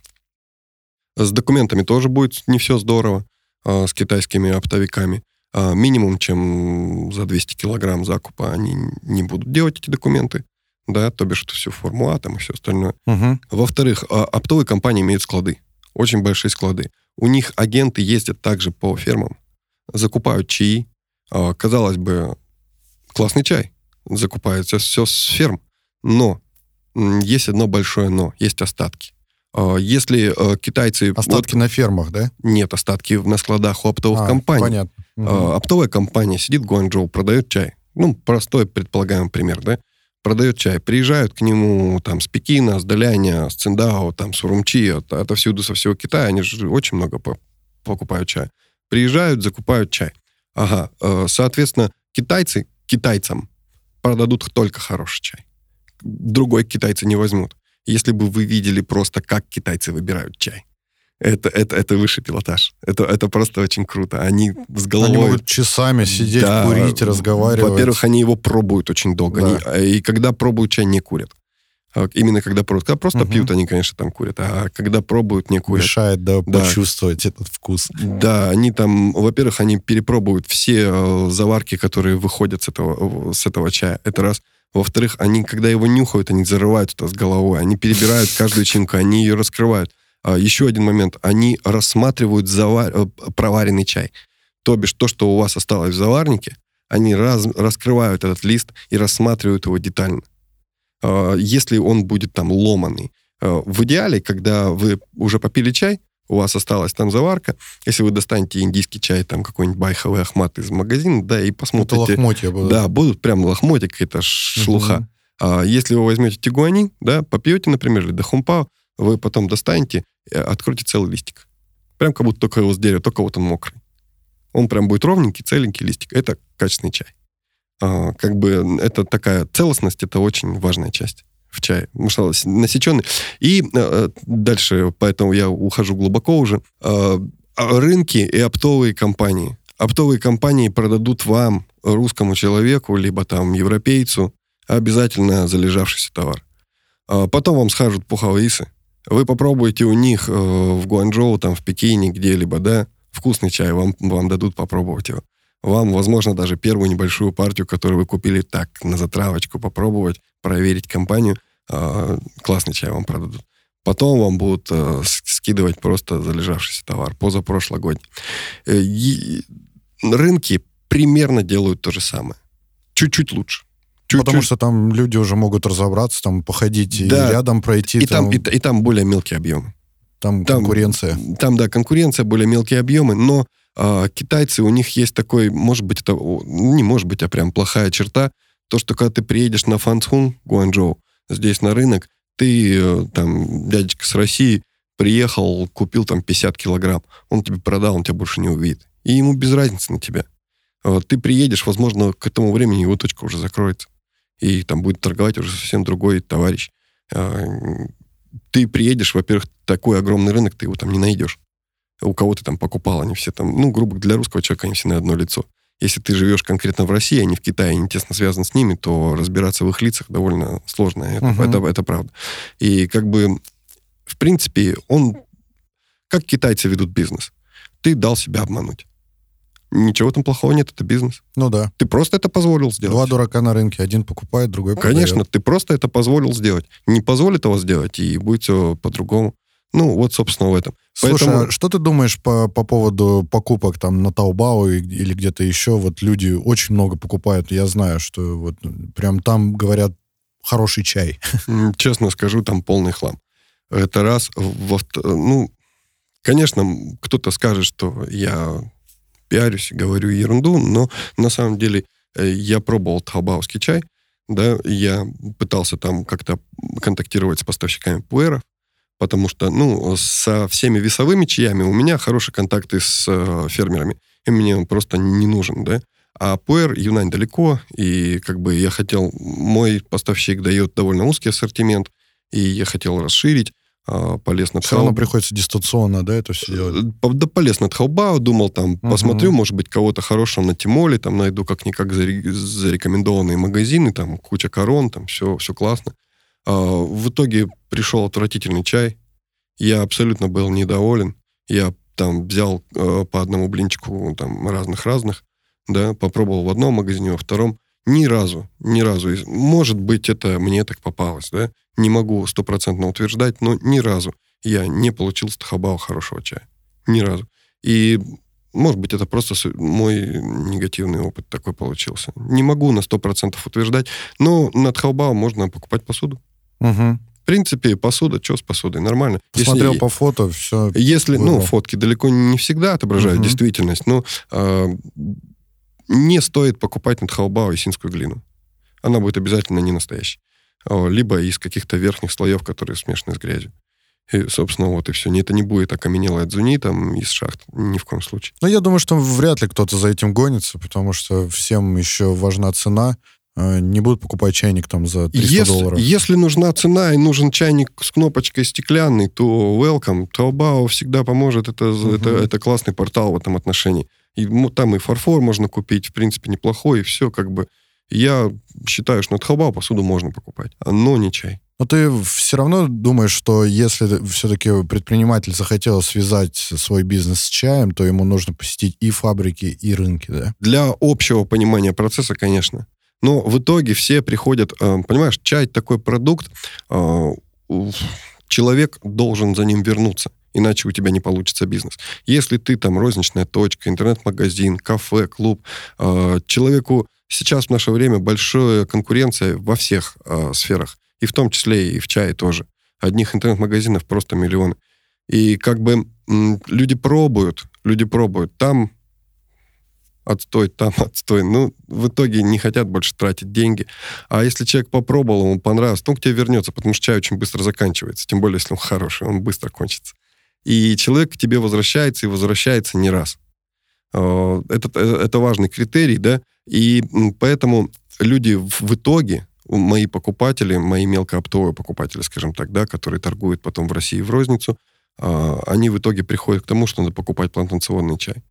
с документами тоже будет не все здорово э, с китайскими оптовиками. А Минимум, чем за 200 килограмм закупа они не будут делать эти документы. Да, то бишь это все формула там и все остальное. Мгм. Во-вторых, а, оптовые компании имеют склады, очень большие склады. У них агенты ездят также по фермам, закупают чаи. А, Казалось бы, классный чай, закупается все с ферм. Но есть одно большое но, есть остатки. А, Если э, китайцы... Остатки на фермах, да? Нет, остатки на складах у оптовых А, компаний. Понятно. А, Оптовая компания сидит в Гуанчжоу, продает чай. Ну, простой предполагаемый пример, да? Продает чай. Приезжают к нему там с Пекина, с Даляня, с Циндао, там с Урумчи, от- отовсюду, со всего Китая. Они же очень много по- покупают чай. Приезжают, закупают чай. Ага. э, Соответственно, китайцы китайцам продадут только хороший чай. Другой китайцы не возьмут. Если бы вы видели просто, как китайцы выбирают чай, это, это, это высший пилотаж. Это, это просто очень круто. Они с головой... Они могут часами сидеть, Да. курить, разговаривать. Во-первых, они его пробуют очень долго. Да. Они- а, и когда пробуют чай, не курят. А Именно когда пробуют. Когда просто Мгм. пьют, они, конечно, там курят. А когда пробуют, не курят. мешает, да, Да. почувствовать этот вкус. Да, они там, во-первых, они перепробуют все э, заварки, которые выходят с этого, с этого чая. Это раз. Во-вторых, они, когда его нюхают, они зарывают это с головой. Они перебирают каждую чинку, они ее раскрывают. А, еще один момент. Они рассматривают завар... э, проваренный чай. То бишь, то, что у вас осталось в заварнике, они раз... раскрывают этот лист и рассматривают его детально. А, Если он будет там ломанный. А, В идеале, когда вы уже попили чай, у вас осталась там заварка, если вы достанете индийский чай, там какой-нибудь байховый ахмат из магазина, да, и Это посмотрите... лохмотья будут. Да, будут прям лохмотья, какая-то шелуха. Мгм. А если вы возьмете тигуанин, да, попьете, например, или дахумпао, вы потом достанете, э, откроете целый листик. Прям как будто только его с дерева, только вот он мокрый. Он прям будет ровненький, целенький листик. Это качественный чай. А, как бы это такая целостность, это очень важная часть в. Потому что с- насеченный. И э, дальше, поэтому я ухожу глубоко уже. А, а рынки и оптовые компании. Оптовые компании продадут вам, русскому человеку, либо там европейцу, обязательно залежавшийся товар. А потом вам скажут пуховисы. Вы попробуете у них э, в Гуанчжоу, там, в Пекине, где-либо, да, вкусный чай, вам, вам дадут попробовать его. Вам, возможно, даже первую небольшую партию, которую вы купили так, на затравочку, попробовать, проверить компанию, э, классный чай вам продадут. Потом вам будут э, скидывать просто залежавшийся товар, позапрошлогодний. Э, и рынки примерно делают то же самое. Чуть-чуть лучше. Чуть-чуть. Потому что там люди уже могут разобраться, там походить и Да. рядом пройти, и, там, там, и, и там более мелкие объемы. там там- конкуренция. Там, да, конкуренция, более мелкие объемы, но а, китайцы, у них есть такой, может быть, это, не может быть, а прям плохая черта, то, что когда ты приедешь на Фанцхун, Гуанчжоу, здесь на рынок, ты, э, там, дядечка с России, приехал, купил там 50 килограмм, он тебе продал, он тебя больше не увидит. И ему без разницы на тебя. Ты приедешь, возможно, к этому времени его точка уже закроется. И там будет торговать уже совсем другой товарищ. А, Ты приедешь, во-первых, такой огромный рынок, ты его там не найдешь у кого ты там покупал, они все там, ну, грубо для русского человека они все на одно лицо. Если ты живешь конкретно в России, а не в Китае, не тесно связан с ними, то разбираться в их лицах довольно сложно. Это, Мгм. это, это правда. И как бы, в принципе, он... Как китайцы ведут бизнес? Ты дал себя обмануть. Ничего там плохого нет, это бизнес. Ну да. Ты просто это позволил сделать. Два дурака на рынке, один покупает, другой Конечно, продает. ты просто это позволил сделать. Не позволит этого сделать, и будет все по-другому. Ну, вот, собственно, в этом. Слушай, Поэтому- а что ты думаешь по, по поводу покупок там на Таобао и- или где-то еще? Вот люди очень много покупают. Я знаю, что вот прям там говорят хороший чай. Честно скажу, там полный хлам. Это раз. Во, ну, конечно, кто-то скажет, что я пиарюсь, говорю ерунду, но на самом деле э, я пробовал таобаовский чай, да, я пытался там как-то контактировать с поставщиками пуэров, потому что, ну, со всеми весовыми чаями у меня хорошие контакты с э, фермерами, и мне он просто не нужен, да. А пуэр, Юнань далеко, и как бы я хотел, мой поставщик дает довольно узкий ассортимент, и я хотел расширить, а, полез на Все равно приходится дистанционно, да, это все делать. Э, Да полез на Таобао, думал там, посмотрю, может быть, кого-то хорошего на Тимоле, там найду как-никак заре- зарекомендованные магазины, там куча корон, там все, все классно. А, в итоге пришел отвратительный чай, я абсолютно был недоволен, я там взял э, по одному блинчику там разных-разных, да, попробовал в одном магазине, во втором, ни разу, ни разу, может быть, это мне так попалось, да, не могу стопроцентно утверждать, но ни разу я не получил с Тахабао хорошего чая. Ни разу. И, может быть, это просто мой негативный опыт такой получился. Не могу на 100% утверждать, но на Тхаобао можно покупать посуду. Мгм. принципе, посуда, что с посудой, нормально. Посмотрел если, по фото, все. Если, ну, фотки далеко не всегда отображают Мгм. действительность, но э, не стоит покупать на Тхаобао исинскую глину. Она будет обязательно не настоящей. Либо из каких-то верхних слоев, которые смешаны с грязью. И, собственно, вот и все. Это не будет окаменелая дзуни там из шахт. Ни в коем случае. Ну, я думаю, что вряд ли кто-то за этим гонится, потому что всем еще важна цена. Э, Не будут покупать чайник там за 300 Если, долларов. если нужна цена и нужен чайник с кнопочкой стеклянный, то welcome. Taobao всегда поможет. Это, Мгм. это, это классный портал в этом отношении. И ну, там и фарфор можно купить, в принципе, неплохой, и все как бы. Я считаю, что на Taobao посуду можно покупать, но не чай. Но ты все равно думаешь, что если все-таки предприниматель захотел связать свой бизнес с чаем, то ему нужно посетить и фабрики, и рынки, да? Для общего понимания процесса, конечно. Но в итоге все приходят... э, Понимаешь, чай такой продукт, э, человек должен за ним вернуться, иначе у тебя не получится бизнес. Если ты там розничная точка, интернет-магазин, кафе, клуб, э, человеку сейчас в наше время большая конкуренция во всех сферах, и в том числе и в чае тоже. Одних интернет-магазинов просто миллионы. И как бы люди пробуют, люди пробуют. Там отстой, там отстой. Ну, в итоге не хотят больше тратить деньги. А если человек попробовал, ему понравилось, то он к тебе вернется, потому что чай очень быстро заканчивается. Тем более, если он хороший, он быстро кончится. И человек к тебе возвращается и возвращается не раз. Э, Это, это важный критерий, да, и поэтому люди в в итоге, мои покупатели, мои мелкооптовые покупатели, скажем так, да, которые торгуют потом в России в розницу, а, они в итоге приходят к тому, что надо покупать плантационный чай.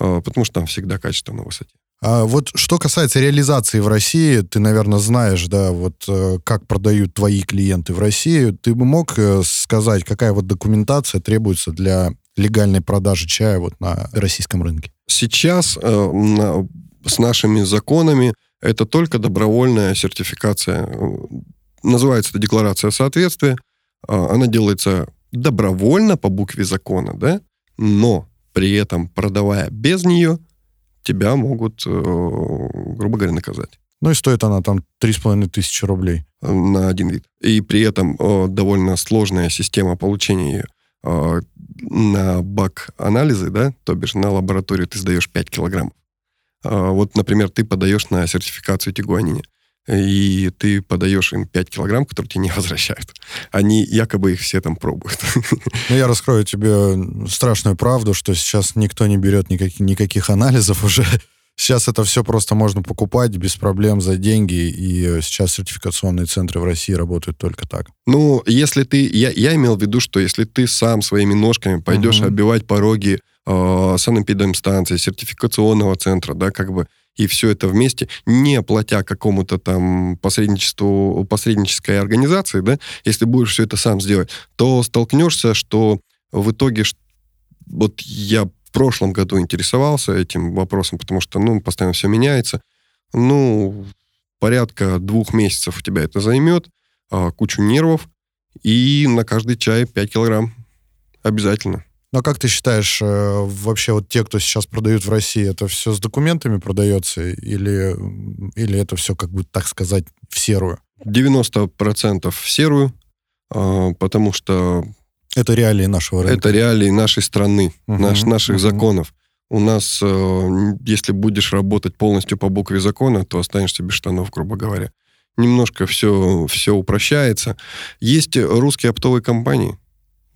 А, Потому что там всегда качество на высоте. А вот что касается реализации в России, ты, наверное, знаешь, да, вот э, как продают твои клиенты в России. Ты бы мог э, сказать, какая вот документация требуется для легальной продажи чая вот на российском рынке? Сейчас э, на- с нашими законами это только добровольная сертификация. Э, Называется это декларация соответствия. Она делается добровольно по букве закона, да, но при этом, продавая без нее, тебя могут, э, грубо говоря, наказать Ну и стоит она там 3,5 тысячи рублей. э, на один вид. И при этом э, довольно сложная система получения. Э, На бак-анализы, да, то бишь на лабораторию ты сдаешь 5 килограмм. А, Вот, например, ты подаешь на сертификацию тигуанини, и ты подаешь им 5 килограмм, которые тебе не возвращают. Они якобы их все там пробуют. Но я раскрою тебе страшную правду, что сейчас никто не берет никаких, никаких анализов уже. Сейчас это все просто можно покупать без проблем за деньги, и сейчас сертификационные центры в России работают только так. Ну, если ты... Я, я имел в виду, что если ты сам своими ножками пойдешь Мгм. оббивать пороги э, санэпидемстанции, сертификационного центра, да, как бы, и все это вместе, не платя какому-то там посредничеству, посреднической организации, да, если будешь все это сам сделать, то столкнешься, что в итоге... Вот я в прошлом году интересовался этим вопросом, потому что, ну, постоянно все меняется. Ну, порядка двух месяцев у тебя это займет, а, кучу нервов, и на каждый чай 5 килограмм. Обязательно. Но как ты считаешь, э, вообще вот те, кто сейчас продают в России, это все с документами продается или, или это все, как бы так сказать, в серую? 90% в серую, а, потому что Это реалии нашего рынка. это реалии нашей страны, Мгм, наш- наших мгм. законов. У нас, э, если будешь работать полностью по букве закона, то останешься без штанов, грубо говоря. Немножко все, все упрощается. Есть русские оптовые компании,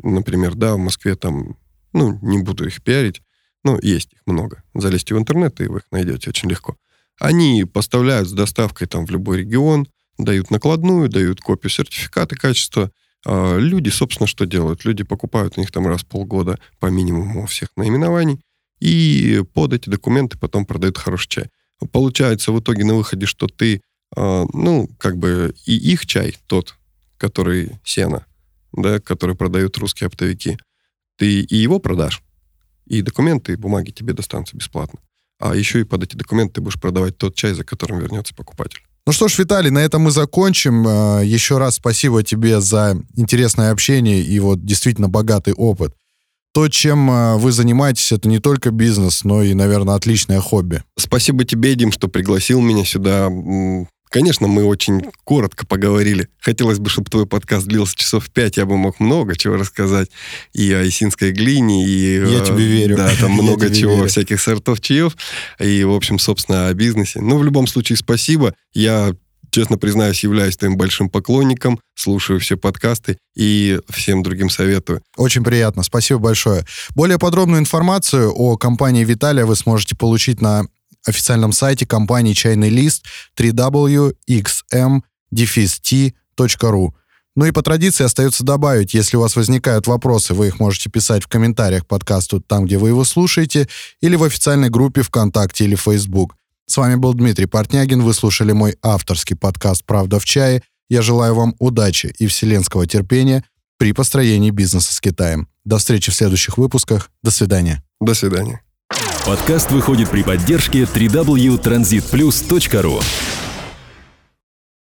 например, да, в Москве там, ну, не буду их пиарить, но есть их много. Залезьте в интернет, и вы их найдете очень легко. Они поставляют с доставкой там в любой регион, дают накладную, дают копию сертификата качества. А люди, собственно, что делают? Люди покупают у них там раз в полгода по минимуму всех наименований, и под эти документы потом продают хороший чай. Получается в итоге на выходе, что ты, а, ну, как бы и их чай, тот, который сено, да, который продают русские оптовики, ты и его продашь, и документы, и бумаги тебе достанутся бесплатно. А еще и под эти документы ты будешь продавать тот чай, за которым вернется покупатель. Ну что ж, Виталий, на этом мы закончим. Э, Еще раз спасибо тебе за интересное общение и вот действительно богатый опыт. То, чем э, вы занимаетесь, это не только бизнес, но и, наверное, отличное хобби. Спасибо тебе, Дим, что пригласил меня сюда. Конечно, мы очень коротко поговорили. Хотелось бы, чтобы твой подкаст длился часов пять, я бы мог много чего рассказать. И о исинской глине, и... Я э, тебе верю. Да, там много чего, верю. всяких сортов чаев. И, в общем, собственно, о бизнесе. Ну, в любом случае, спасибо. Я честно признаюсь, являюсь твоим большим поклонником, слушаю все подкасты и всем другим советую. Очень приятно, спасибо большое. Более подробную информацию о компании Виталия вы сможете получить на официальном сайте компании «Чайный лист» www.xm-t.ru. Ну и по традиции остается добавить, если у вас возникают вопросы, вы их можете писать в комментариях к подкасту там, где вы его слушаете, или в официальной группе ВКонтакте или Facebook. С вами был Дмитрий Портнягин, вы слушали мой авторский подкаст «Правда в чае». Я желаю вам удачи и вселенского терпения при построении бизнеса с Китаем. До встречи в следующих выпусках. До свидания. До свидания. Подкаст выходит при поддержке www.transitplus.ru